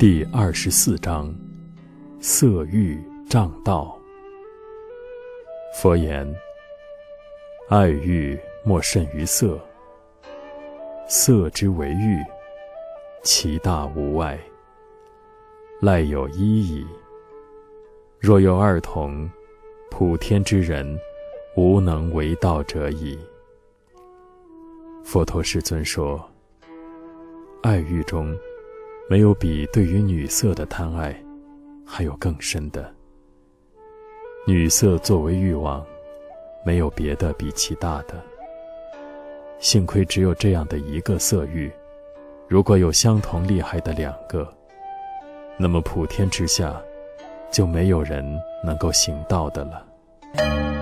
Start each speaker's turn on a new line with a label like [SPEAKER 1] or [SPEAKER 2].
[SPEAKER 1] 第二十四章：色欲障道。佛言：爱欲莫甚于色，色之为欲，其大无外，赖有一矣。若有二同，普天之人，无能为道者矣。佛陀世尊说：爱欲中，没有比对于女色的贪爱还有更深的。女色作为欲望，没有别的比其大的。幸亏只有这样的一个色欲，如果有相同厉害的两个，那么普天之下。就没有人能够行道的了。